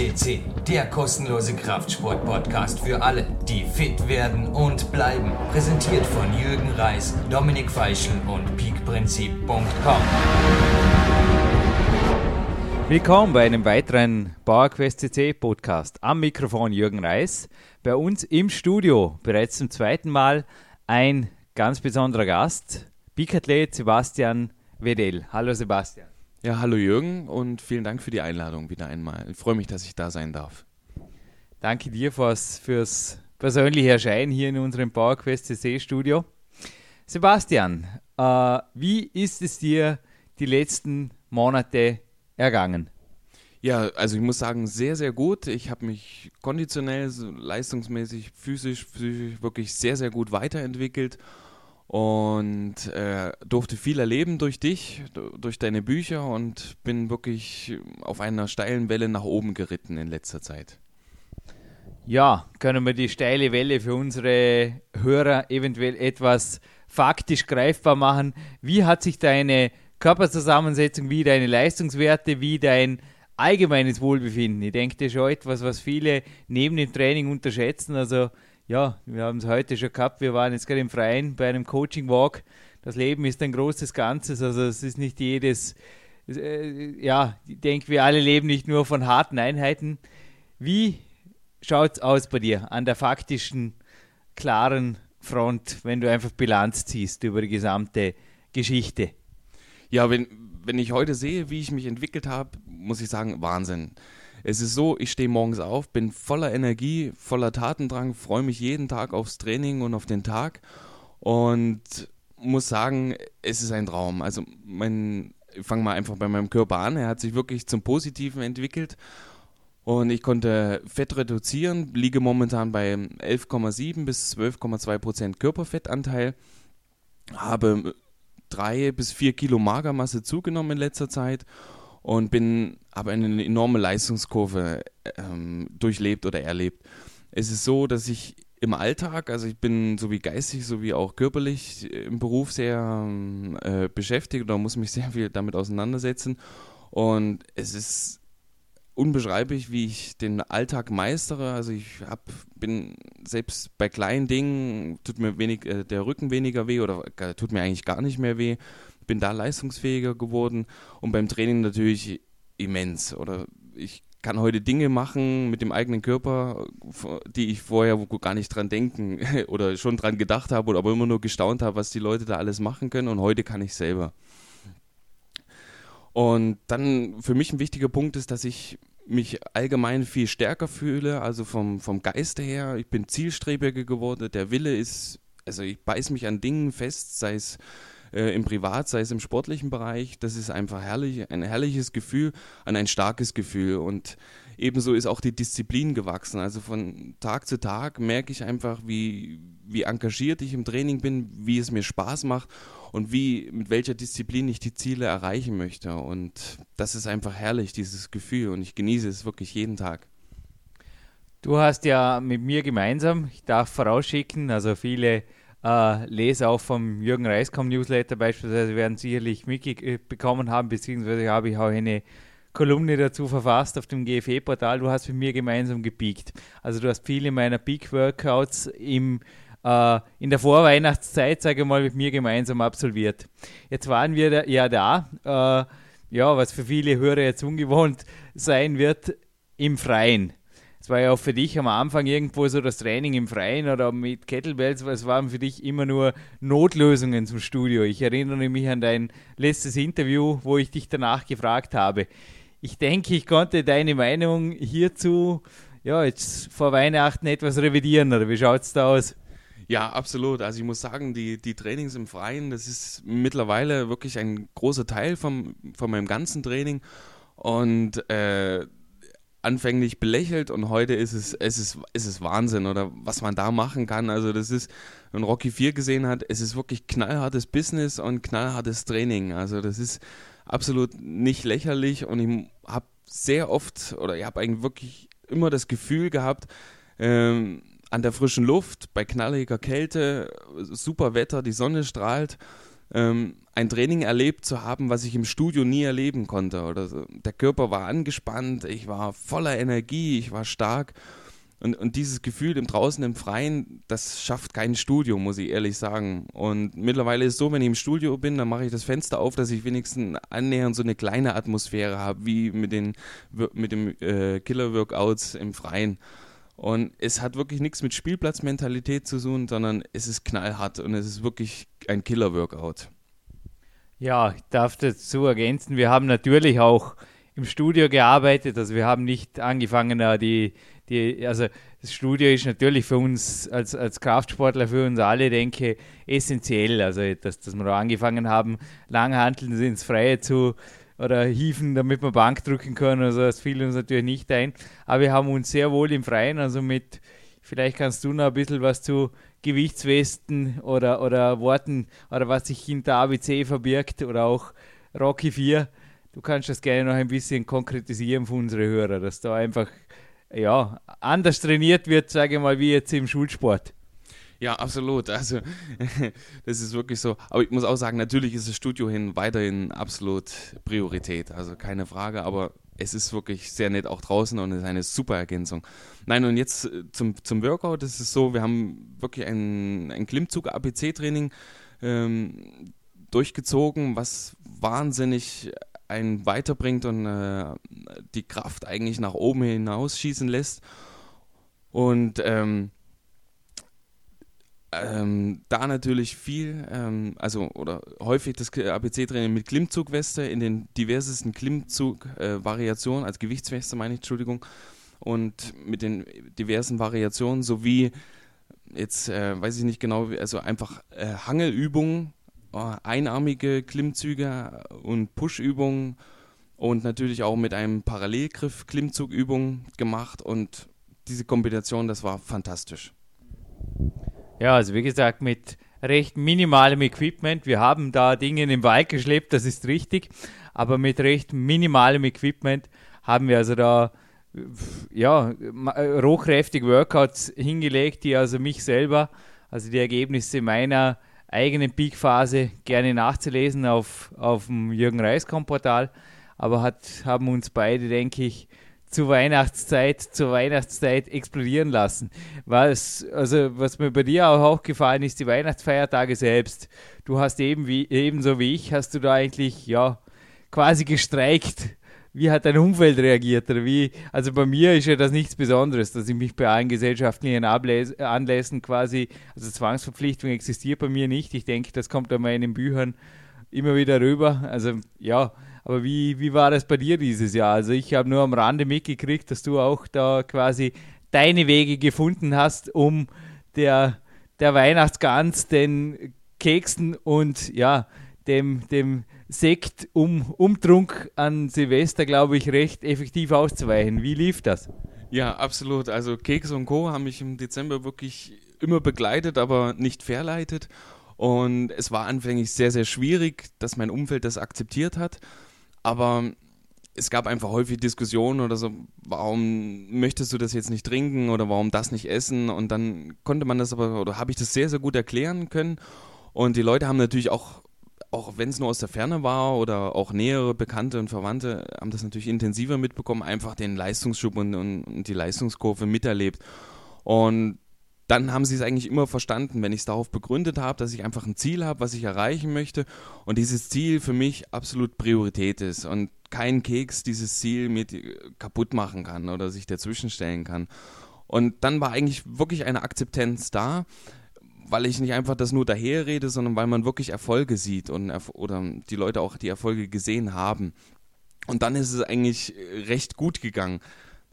FCC, der kostenlose Kraftsport-Podcast für alle, die fit werden und bleiben. Präsentiert von Jürgen Reis, Dominik Feischl und peakprinzip.com. Willkommen bei einem weiteren PowerQuest CC Podcast. Am Mikrofon Jürgen Reis. Bei uns im Studio bereits zum zweiten Mal ein ganz besonderer Gast, Peakathlet Sebastian Wedel. Hallo Sebastian. Ja, hallo Jürgen und vielen Dank für die Einladung wieder einmal. Ich freue mich, dass ich da sein darf. Danke dir fürs, fürs persönliche Erscheinen hier in unserem PowerQuest CC Studio. Sebastian, äh, wie ist es dir die letzten Monate ergangen? Ja, also ich muss sagen, sehr, sehr gut. Ich habe mich konditionell, leistungsmäßig, physisch, psychisch wirklich sehr, sehr gut weiterentwickelt und äh, durfte viel erleben durch dich, durch deine Bücher und bin wirklich auf einer steilen Welle nach oben geritten in letzter Zeit. Ja, können wir die steile Welle für unsere Hörer eventuell etwas faktisch greifbar machen? Wie hat sich deine Körperzusammensetzung, wie deine Leistungswerte, wie dein allgemeines Wohlbefinden? Ich denke, das ist schon etwas, was viele neben dem Training unterschätzen. Also ja, wir haben es heute schon gehabt. Wir waren jetzt gerade im Freien bei einem Coaching Walk. Das Leben ist ein großes Ganzes, also es ist nicht jedes, äh, ja, ich denke, wir alle leben nicht nur von harten Einheiten. Wie schaut es aus bei dir an der faktischen, klaren Front, wenn du einfach Bilanz ziehst über die gesamte Geschichte? Ja, wenn, wenn ich heute sehe, wie ich mich entwickelt habe, muss ich sagen, Wahnsinn. Es ist so, ich stehe morgens auf, bin voller Energie, voller Tatendrang, freue mich jeden Tag aufs Training und auf den Tag und muss sagen, es ist ein Traum. Also mein, ich fange mal einfach bei meinem Körper an. Er hat sich wirklich zum Positiven entwickelt und ich konnte Fett reduzieren, liege momentan bei 11,7 bis 12,2 Prozent Körperfettanteil, habe drei bis vier Kilo Magermasse zugenommen in letzter Zeit und bin aber eine enorme Leistungskurve ähm, durchlebt oder erlebt. Es ist so, dass ich im Alltag, also ich bin sowie geistig sowie auch körperlich im Beruf sehr äh, beschäftigt oder muss mich sehr viel damit auseinandersetzen und es ist unbeschreiblich, wie ich den Alltag meistere. Also ich hab, bin selbst bei kleinen Dingen tut mir wenig äh, der Rücken weniger weh oder äh, tut mir eigentlich gar nicht mehr weh bin da leistungsfähiger geworden und beim Training natürlich immens. Oder ich kann heute Dinge machen mit dem eigenen Körper, die ich vorher gar nicht dran denken oder schon dran gedacht habe, oder aber immer nur gestaunt habe, was die Leute da alles machen können und heute kann ich selber. Und dann für mich ein wichtiger Punkt ist, dass ich mich allgemein viel stärker fühle, also vom, vom Geiste her. Ich bin zielstrebiger geworden. Der Wille ist, also ich beiß mich an Dingen fest, sei es äh, im Privat, sei es im sportlichen Bereich. Das ist einfach herrlich, ein herrliches Gefühl, an ein starkes Gefühl. Und ebenso ist auch die Disziplin gewachsen. Also von Tag zu Tag merke ich einfach, wie, wie engagiert ich im Training bin, wie es mir Spaß macht und wie, mit welcher Disziplin ich die Ziele erreichen möchte. Und das ist einfach herrlich, dieses Gefühl. Und ich genieße es wirklich jeden Tag. Du hast ja mit mir gemeinsam, ich darf vorausschicken, also viele äh, Leser auch vom Jürgen Reiskom Newsletter beispielsweise werden sicherlich mitbekommen haben, beziehungsweise habe ich auch eine Kolumne dazu verfasst auf dem GFE-Portal. Du hast mit mir gemeinsam gepiekt. Also du hast viele meiner Peak-Workouts im äh, in der Vorweihnachtszeit, sage ich mal, mit mir gemeinsam absolviert. Jetzt waren wir da, ja da, äh, ja, was für viele Hörer jetzt ungewohnt sein wird, im Freien es war ja auch für dich am Anfang irgendwo so das Training im Freien oder mit Kettlebells, es waren für dich immer nur Notlösungen zum Studio. Ich erinnere mich an dein letztes Interview, wo ich dich danach gefragt habe. Ich denke, ich konnte deine Meinung hierzu ja, jetzt vor Weihnachten etwas revidieren, oder wie schaut es da aus? Ja, absolut. Also ich muss sagen, die, die Trainings im Freien, das ist mittlerweile wirklich ein großer Teil vom, von meinem ganzen Training. Und äh, anfänglich belächelt und heute ist es, es ist, ist Wahnsinn oder was man da machen kann. Also das ist, wenn Rocky 4 gesehen hat, es ist wirklich knallhartes Business und knallhartes Training. Also das ist absolut nicht lächerlich und ich habe sehr oft oder ich habe eigentlich wirklich immer das Gefühl gehabt, ähm, an der frischen Luft, bei knalliger Kälte, super Wetter, die Sonne strahlt, ähm, ein Training erlebt zu haben, was ich im Studio nie erleben konnte. Oder so. Der Körper war angespannt, ich war voller Energie, ich war stark. Und, und dieses Gefühl im Draußen, im Freien, das schafft kein Studio, muss ich ehrlich sagen. Und mittlerweile ist es so, wenn ich im Studio bin, dann mache ich das Fenster auf, dass ich wenigstens annähernd so eine kleine Atmosphäre habe, wie mit den mit dem äh, Killer-Workouts im Freien. Und es hat wirklich nichts mit Spielplatzmentalität zu tun, sondern es ist knallhart und es ist wirklich ein Killer-Workout. Ja, ich darf dazu ergänzen, wir haben natürlich auch im Studio gearbeitet, also wir haben nicht angefangen, die die, also das Studio ist natürlich für uns als, als Kraftsportler, für uns alle, denke essentiell. Also, dass, dass wir da angefangen haben, Langhanteln ins Freie zu oder hieven, damit wir Bank drücken können. Also, das fiel uns natürlich nicht ein. Aber wir haben uns sehr wohl im Freien, also mit, vielleicht kannst du noch ein bisschen was zu Gewichtswesten oder, oder Worten oder was sich hinter ABC verbirgt oder auch Rocky 4. Du kannst das gerne noch ein bisschen konkretisieren für unsere Hörer, dass da einfach ja, anders trainiert wird, sage ich mal, wie jetzt im Schulsport. Ja, absolut. Also, das ist wirklich so. Aber ich muss auch sagen, natürlich ist das Studio hin weiterhin absolut Priorität. Also keine Frage, aber es ist wirklich sehr nett auch draußen und ist eine super Ergänzung. Nein, und jetzt äh, zum, zum Workout. Das ist so, wir haben wirklich ein, ein Klimmzug-APC-Training ähm, durchgezogen, was wahnsinnig einen weiterbringt und äh, die Kraft eigentlich nach oben hinausschießen lässt. Und ähm, ähm, da natürlich viel, ähm, also oder häufig das ABC-Training mit Klimmzugweste in den diversesten Klimmzug-Variationen, äh, als Gewichtsweste meine ich, Entschuldigung, und mit den diversen Variationen sowie jetzt äh, weiß ich nicht genau, also einfach äh, Hangelübungen äh, einarmige Klimmzüge und Push-Übungen und natürlich auch mit einem Parallelgriff Klimmzugübungen gemacht und diese Kombination, das war fantastisch. Ja, also wie gesagt, mit recht minimalem Equipment. Wir haben da Dinge in den Wald geschleppt, das ist richtig, aber mit recht minimalem Equipment haben wir also da ja, rohkräftige Workouts hingelegt, die also mich selber, also die Ergebnisse meiner eigenen Peak-Phase gerne nachzulesen auf, auf dem Jürgen Reiskom-Portal. Aber hat, haben uns beide, denke ich, zur Weihnachtszeit, zur Weihnachtszeit explodieren lassen. Was, also, was mir bei dir auch aufgefallen ist, die Weihnachtsfeiertage selbst. Du hast eben wie, ebenso wie ich, hast du da eigentlich, ja, quasi gestreikt wie hat dein Umfeld reagiert? Oder wie, also bei mir ist ja das nichts Besonderes, dass ich mich bei allen gesellschaftlichen Abläs Anlässen quasi, also Zwangsverpflichtung existiert bei mir nicht. Ich denke, das kommt in meinen Büchern immer wieder rüber. Also ja, aber wie, wie war das bei dir dieses Jahr? Also ich habe nur am Rande mitgekriegt, dass du auch da quasi deine Wege gefunden hast, um der, der Weihnachtsgans, den Keksen und ja, dem, dem Sekt um Umtrunk an Silvester, glaube ich, recht effektiv auszuweichen. Wie lief das? Ja, absolut. Also Keks und Co. haben mich im Dezember wirklich immer begleitet, aber nicht verleitet. Und es war anfänglich sehr, sehr schwierig, dass mein Umfeld das akzeptiert hat. Aber es gab einfach häufig Diskussionen oder so, warum möchtest du das jetzt nicht trinken oder warum das nicht essen? Und dann konnte man das aber, oder habe ich das sehr, sehr gut erklären können. Und die Leute haben natürlich auch auch wenn es nur aus der Ferne war oder auch nähere Bekannte und Verwandte haben das natürlich intensiver mitbekommen, einfach den Leistungsschub und, und, die Leistungskurve miterlebt. Und dann haben sie es eigentlich immer verstanden, wenn ich es darauf begründet habe, dass ich einfach ein Ziel habe, was ich erreichen möchte und dieses Ziel für mich absolut Priorität ist und kein Keks dieses Ziel mit kaputt machen kann oder sich dazwischenstellen kann. Und dann war eigentlich wirklich eine Akzeptanz da, weil ich nicht einfach das nur daherrede, sondern weil man wirklich Erfolge sieht und oder die Leute auch die Erfolge gesehen haben. Und dann ist es eigentlich recht gut gegangen.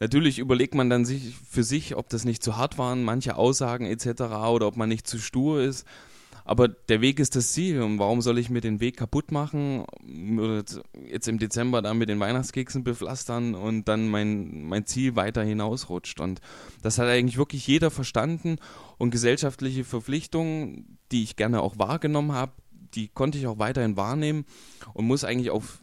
Natürlich überlegt man dann sich für sich, ob das nicht zu hart waren, manche Aussagen etc. oder ob man nicht zu stur ist. Aber der Weg ist das Ziel und warum soll ich mir den Weg kaputt machen? Jetzt im Dezember dann mit den Weihnachtskeksen bepflastern und dann mein, mein Ziel weiter hinausrutscht. Und das hat eigentlich wirklich jeder verstanden und gesellschaftliche Verpflichtungen, die ich gerne auch wahrgenommen habe, die konnte ich auch weiterhin wahrnehmen und muss eigentlich auf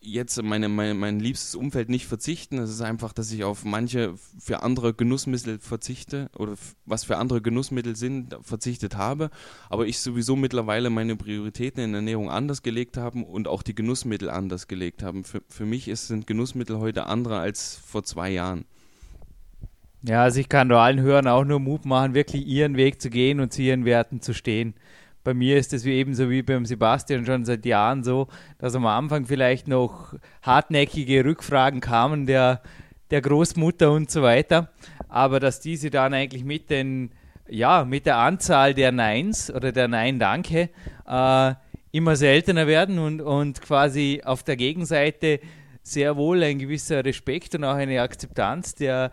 jetzt meine, mein, mein liebstes Umfeld nicht verzichten. Es ist einfach, dass ich auf manche für andere Genussmittel verzichte oder was für andere Genussmittel sind, verzichtet habe. Aber ich sowieso mittlerweile meine Prioritäten in Ernährung anders gelegt habe und auch die Genussmittel anders gelegt habe. Für, für mich ist, sind Genussmittel heute andere als vor zwei Jahren. Ja, also ich kann nur allen Hörern auch nur Mut machen, wirklich ihren Weg zu gehen und zu ihren Werten zu stehen bei mir ist es wie ebenso wie beim Sebastian schon seit Jahren so, dass am Anfang vielleicht noch hartnäckige Rückfragen kamen der, der Großmutter und so weiter, aber dass diese dann eigentlich mit den ja, mit der Anzahl der Neins oder der Nein-Danke äh, immer seltener werden und, und quasi auf der Gegenseite sehr wohl ein gewisser Respekt und auch eine Akzeptanz der,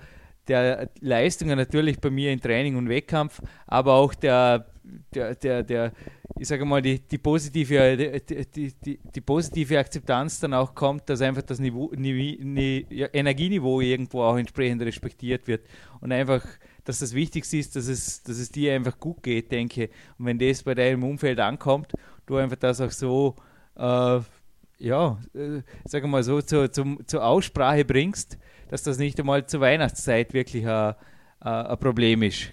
der Leistungen natürlich bei mir in Training und Wettkampf, aber auch der der, der, der, ich sage mal, die, die, positive, die, die, die, positive Akzeptanz dann auch kommt, dass einfach das Niveau, Niveau, ja, Energieniveau irgendwo auch entsprechend respektiert wird. Und einfach, dass das Wichtigste ist, dass es, dass es dir einfach gut geht, denke. Und wenn das bei deinem Umfeld ankommt, du einfach das auch so, äh, ja, äh, sage mal so, zu, zum, zur Aussprache bringst, dass das nicht einmal zur Weihnachtszeit wirklich ein, ein Problem ist.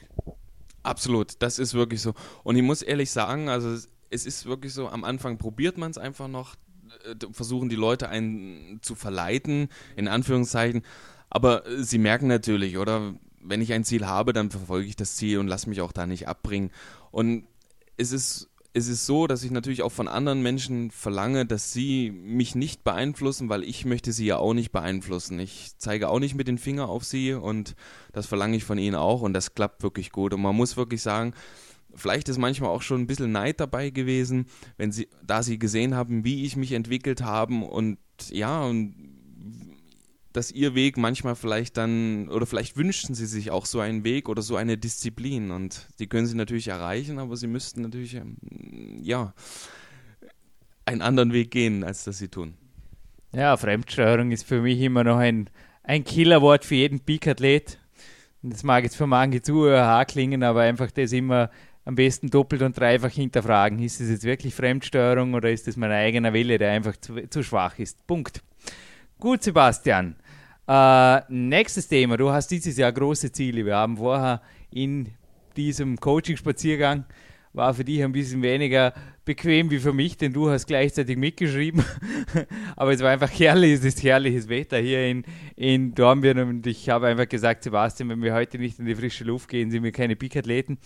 Absolut, das ist wirklich so. Und ich muss ehrlich sagen, also es ist wirklich so, am Anfang probiert man es einfach noch, äh, versuchen die Leute einen zu verleiten, in Anführungszeichen. Aber äh, sie merken natürlich, oder? Wenn ich ein Ziel habe, dann verfolge ich das Ziel und lasse mich auch da nicht abbringen. Und es ist es ist so, dass ich natürlich auch von anderen Menschen verlange, dass sie mich nicht beeinflussen, weil ich möchte sie ja auch nicht beeinflussen. Ich zeige auch nicht mit den Finger auf sie und das verlange ich von ihnen auch und das klappt wirklich gut. Und man muss wirklich sagen, vielleicht ist manchmal auch schon ein bisschen Neid dabei gewesen, wenn sie, da sie gesehen haben, wie ich mich entwickelt habe und ja, und dass ihr Weg manchmal vielleicht dann, oder vielleicht wünschten sie sich auch so einen Weg oder so eine Disziplin und die können sie natürlich erreichen, aber sie müssten natürlich, ähm, ja, einen anderen Weg gehen, als das sie tun. Ja, Fremdsteuerung ist für mich immer noch ein, ein Killerwort für jeden Peak-Athlet. Das mag jetzt für manche Zuhörer klingen, aber einfach das immer am besten doppelt und dreifach hinterfragen. Ist es jetzt wirklich Fremdsteuerung oder ist es mein eigener Wille, der einfach zu, zu schwach ist? Punkt. Gut, Sebastian. Äh, nächstes Thema. Du hast dieses Jahr große Ziele. Wir haben vorher in diesem Coaching-Spaziergang war für dich ein bisschen weniger bequem wie für mich, denn du hast gleichzeitig mitgeschrieben. Aber es war einfach herrlich, es ist herrliches Wetter hier in, in Dornbirn und ich habe einfach gesagt, Sebastian, wenn wir heute nicht in die frische Luft gehen, sind wir keine Peak-Athleten.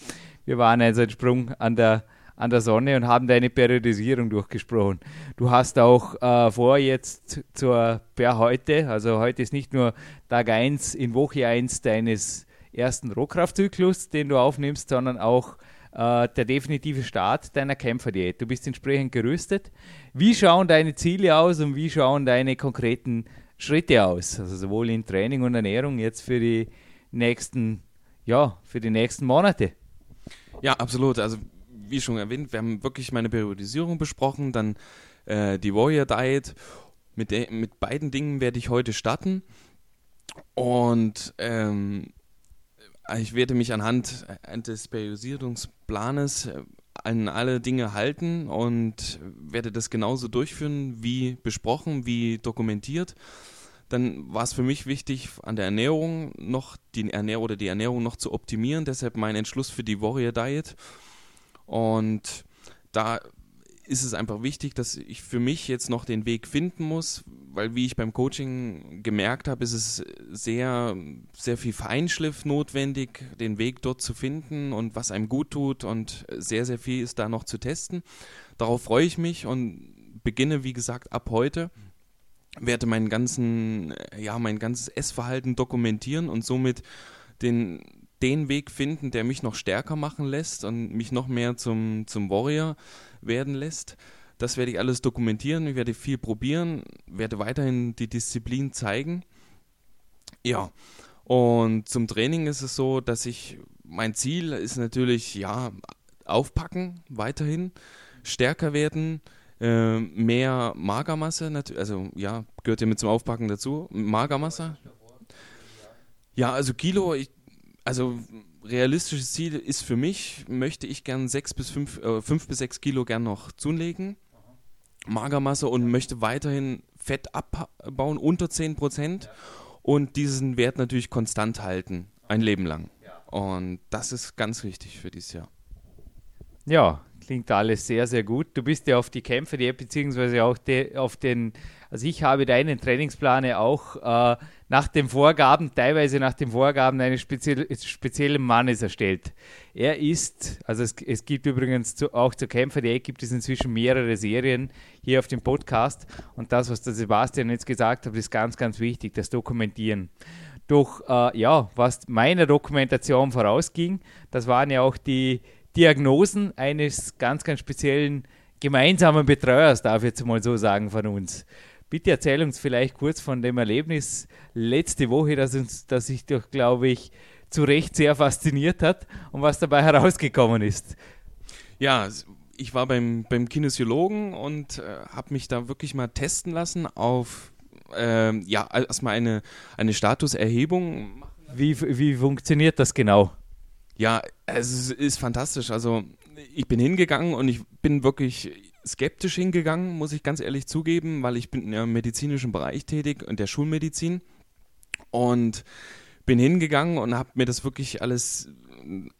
Wir waren also ein Sprung an der an der Sonne und haben deine Periodisierung durchgesprochen. Du hast auch äh, vor jetzt zur per heute, also heute ist nicht nur Tag 1 in Woche 1 deines ersten Rohkraftzyklus, den du aufnimmst, sondern auch äh, der definitive Start deiner Kämpferdiät. Du bist entsprechend gerüstet. Wie schauen deine Ziele aus und wie schauen deine konkreten Schritte aus? Also sowohl in Training und Ernährung jetzt für die nächsten, ja, für die nächsten Monate. Ja, absolut. Also wie schon erwähnt, wir haben wirklich meine Periodisierung besprochen, dann äh, die Warrior Diet. Mit, de, mit beiden Dingen werde ich heute starten. Und ähm, ich werde mich anhand des Periodisierungsplanes äh, an alle Dinge halten und werde das genauso durchführen wie besprochen, wie dokumentiert. Dann war es für mich wichtig, an der Ernährung noch die Ernährung oder die Ernährung noch zu optimieren. Deshalb mein Entschluss für die Warrior Diet. Und da ist es einfach wichtig, dass ich für mich jetzt noch den Weg finden muss, weil wie ich beim Coaching gemerkt habe, ist es sehr, sehr viel Feinschliff notwendig, den Weg dort zu finden und was einem gut tut und sehr, sehr viel ist da noch zu testen. Darauf freue ich mich und beginne, wie gesagt, ab heute werde meinen ganzen, ja, mein ganzes Essverhalten dokumentieren und somit den den Weg finden, der mich noch stärker machen lässt und mich noch mehr zum, zum Warrior werden lässt. Das werde ich alles dokumentieren, ich werde viel probieren, werde weiterhin die Disziplin zeigen. Ja, und zum Training ist es so, dass ich, mein Ziel ist natürlich, ja, aufpacken, weiterhin, stärker werden, äh, mehr Magermasse, also ja, gehört ja mit zum Aufpacken dazu, Magermasse. Ja, also Kilo, ich also realistisches Ziel ist für mich, möchte ich gern sechs bis fünf, äh, fünf bis sechs Kilo gern noch zulegen. Magermasse und möchte weiterhin Fett abbauen unter 10% ja. und diesen Wert natürlich konstant halten, ein Leben lang. Ja. Und das ist ganz wichtig für dieses Jahr. Ja, klingt alles sehr, sehr gut. Du bist ja auf die Kämpfe, die beziehungsweise auch de, auf den, also ich habe deinen Trainingsplan auch äh, nach den Vorgaben, teilweise nach den Vorgaben eines speziell, speziellen Mannes erstellt. Er ist, also es, es gibt übrigens zu, auch zur Kämpfer.de gibt es inzwischen mehrere Serien hier auf dem Podcast und das, was der Sebastian jetzt gesagt hat, ist ganz, ganz wichtig, das Dokumentieren. Doch äh, ja, was meiner Dokumentation vorausging, das waren ja auch die Diagnosen eines ganz, ganz speziellen gemeinsamen Betreuers, darf ich jetzt mal so sagen, von uns. Bitte erzähl uns vielleicht kurz von dem Erlebnis letzte Woche, das uns, das sich doch, glaube ich, zu Recht sehr fasziniert hat und was dabei herausgekommen ist. Ja, ich war beim, beim Kinesiologen und äh, habe mich da wirklich mal testen lassen auf, äh, ja, erstmal eine, eine Statuserhebung. Wie, wie funktioniert das genau? Ja, es ist fantastisch. Also ich bin hingegangen und ich bin wirklich skeptisch hingegangen, muss ich ganz ehrlich zugeben, weil ich bin im medizinischen Bereich tätig und der Schulmedizin und bin hingegangen und habe mir das wirklich alles,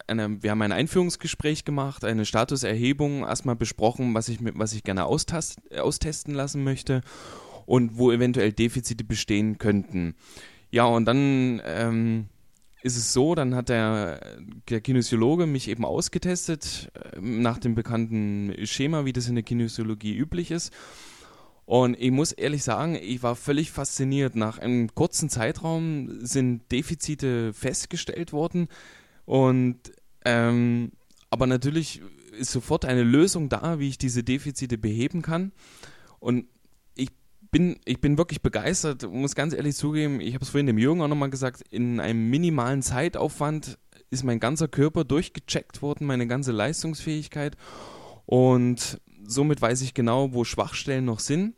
eine, wir haben ein Einführungsgespräch gemacht, eine Statuserhebung erstmal besprochen, was ich, was ich gerne austast, austesten lassen möchte und wo eventuell Defizite bestehen könnten. Ja, und dann ähm, ist es so, dann hat der, der Kinesiologe mich eben ausgetestet, äh, nach dem bekannten Schema, wie das in der Kinesiologie üblich ist. Und ich muss ehrlich sagen, ich war völlig fasziniert. Nach einem kurzen Zeitraum sind Defizite festgestellt worden. Und ähm, aber natürlich ist sofort eine Lösung da, wie ich diese Defizite beheben kann. Und bin, ich bin wirklich begeistert, muss ganz ehrlich zugeben, ich habe es vorhin dem Jürgen auch nochmal gesagt, in einem minimalen Zeitaufwand ist mein ganzer Körper durchgecheckt worden, meine ganze Leistungsfähigkeit und somit weiß ich genau, wo Schwachstellen noch sind.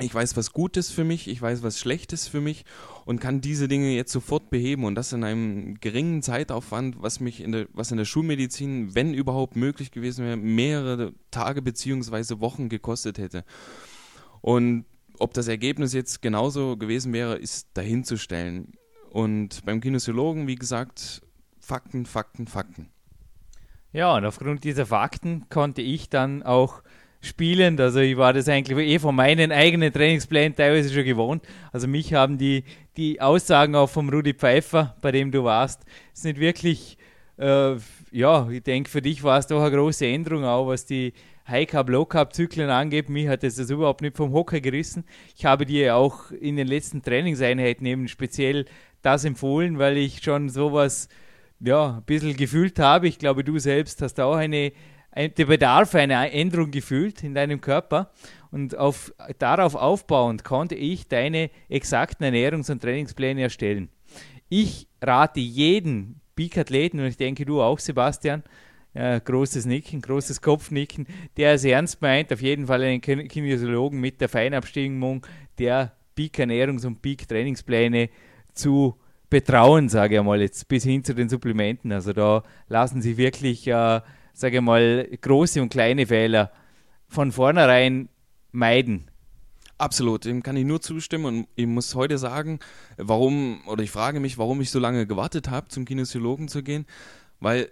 Ich weiß, was gut ist für mich, ich weiß, was schlecht ist für mich und kann diese Dinge jetzt sofort beheben und das in einem geringen Zeitaufwand, was mich in der, was in der Schulmedizin, wenn überhaupt möglich gewesen wäre, mehrere Tage beziehungsweise Wochen gekostet hätte. Und ob das Ergebnis jetzt genauso gewesen wäre, ist dahinzustellen. Und beim Kinesiologen, wie gesagt, Fakten, Fakten, Fakten. Ja, und aufgrund dieser Fakten konnte ich dann auch spielen. Also ich war das eigentlich eh von meinen eigenen Trainingsplänen teilweise schon gewohnt. Also mich haben die, die Aussagen auch vom Rudi Pfeiffer, bei dem du warst, nicht wirklich, äh, ja, ich denke, für dich war es doch eine große Änderung auch, was die High Carb, Low Carb Zyklen angeht. Mich hat das, überhaupt nicht vom Hocker gerissen. Ich habe dir auch in den letzten Trainingseinheiten eben speziell das empfohlen, weil ich schon sowas ja, ein bisschen gefühlt habe. Ich glaube, du selbst hast auch eine, ein, den Bedarf einer Änderung gefühlt in deinem Körper. Und auf, darauf aufbauend konnte ich deine exakten Ernährungs- und Trainingspläne erstellen. Ich rate jeden Peak-Athleten, und ich denke du auch, Sebastian, ja, großes Nicken, großes Kopfnicken, der es ernst meint, auf jeden Fall einen Kinesiologen mit der Feinabstimmung der Peak-Ernährungs- und Peak-Trainingspläne zu betrauen, sage ich mal, jetzt bis hin zu den Supplementen. Also da lassen sich wirklich, äh, sage ich mal, große und kleine Fehler von vornherein meiden. Absolut, dem kann ich nur zustimmen und ich muss heute sagen, warum, oder ich frage mich, warum ich so lange gewartet habe, zum Kinesiologen zu gehen, weil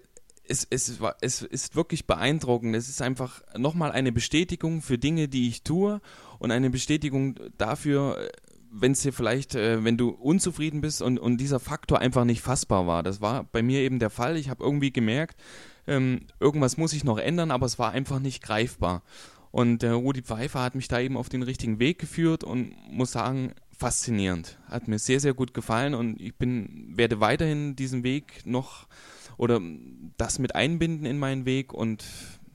es, es, es ist wirklich beeindruckend. Es ist einfach nochmal eine Bestätigung für Dinge, die ich tue und eine Bestätigung dafür, wenn es dir vielleicht, äh, wenn du unzufrieden bist und, und dieser Faktor einfach nicht fassbar war. Das war bei mir eben der Fall. Ich habe irgendwie gemerkt, ähm, irgendwas muss ich noch ändern, aber es war einfach nicht greifbar. Und der Rudi Pfeiffer hat mich da eben auf den richtigen Weg geführt und muss sagen, faszinierend. Hat mir sehr, sehr gut gefallen und ich bin, werde weiterhin diesen Weg noch oder das mit einbinden in meinen Weg und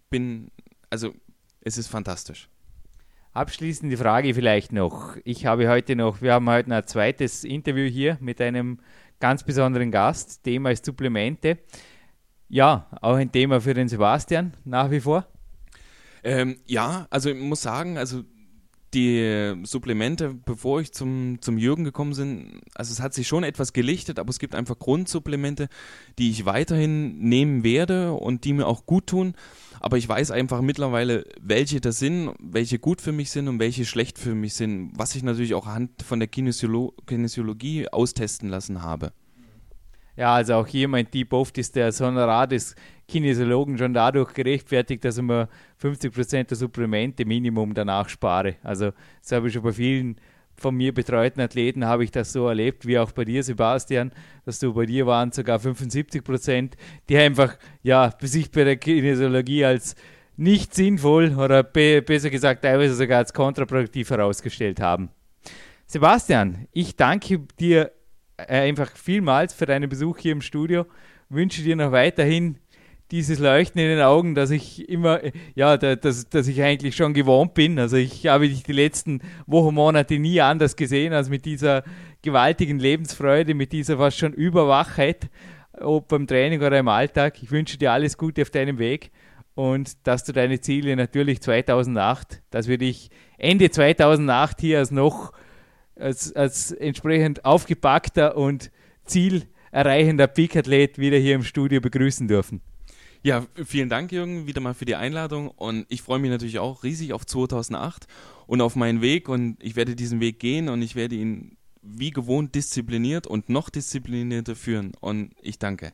bin, also es ist fantastisch. Abschließende Frage vielleicht noch. Ich habe heute noch, wir haben heute ein zweites Interview hier mit einem ganz besonderen Gast. Thema ist Supplemente. Ja, auch ein Thema für den Sebastian nach wie vor. Ähm, ja, also ich muss sagen, also die Supplemente, bevor ich zum, zum Jürgen gekommen bin, also es hat sich schon etwas gelichtet, aber es gibt einfach Grundsupplemente, die ich weiterhin nehmen werde und die mir auch gut tun. Aber ich weiß einfach mittlerweile, welche das sind, welche gut für mich sind und welche schlecht für mich sind, was ich natürlich auch anhand von der Kinesiolo Kinesiologie austesten lassen habe. Ja, also auch hier mein Tipp oft ist der Honorar des Kinesiologen schon dadurch gerechtfertigt, dass ich mir 50% der Supplemente Minimum danach spare. Also das habe ich schon bei vielen von mir betreuten Athleten habe ich das so erlebt, wie auch bei dir, Sebastian, dass du bei dir waren sogar 75% die einfach ja sich bei der Kinesiologie als nicht sinnvoll oder be besser gesagt teilweise sogar als kontraproduktiv herausgestellt haben. Sebastian, ich danke dir einfach vielmals für deinen Besuch hier im Studio. Wünsche dir noch weiterhin dieses Leuchten in den Augen, dass ich immer, ja, dass, dass ich eigentlich schon gewohnt bin. Also ich habe dich die letzten Wochen, Monate nie anders gesehen als mit dieser gewaltigen Lebensfreude, mit dieser fast schon Überwachheit, ob beim Training oder im Alltag. Ich wünsche dir alles Gute auf deinem Weg und dass du deine Ziele natürlich 2008, dass wir dich Ende 2008 hier als noch als, als entsprechend aufgepackter und zielerreichender Peak-Athlet wieder hier im Studio begrüßen dürfen. Ja, vielen Dank, Jürgen, wieder mal für die Einladung. Und ich freue mich natürlich auch riesig auf 2008 und auf meinen Weg. Und ich werde diesen Weg gehen und ich werde ihn wie gewohnt diszipliniert und noch disziplinierter führen. Und ich danke.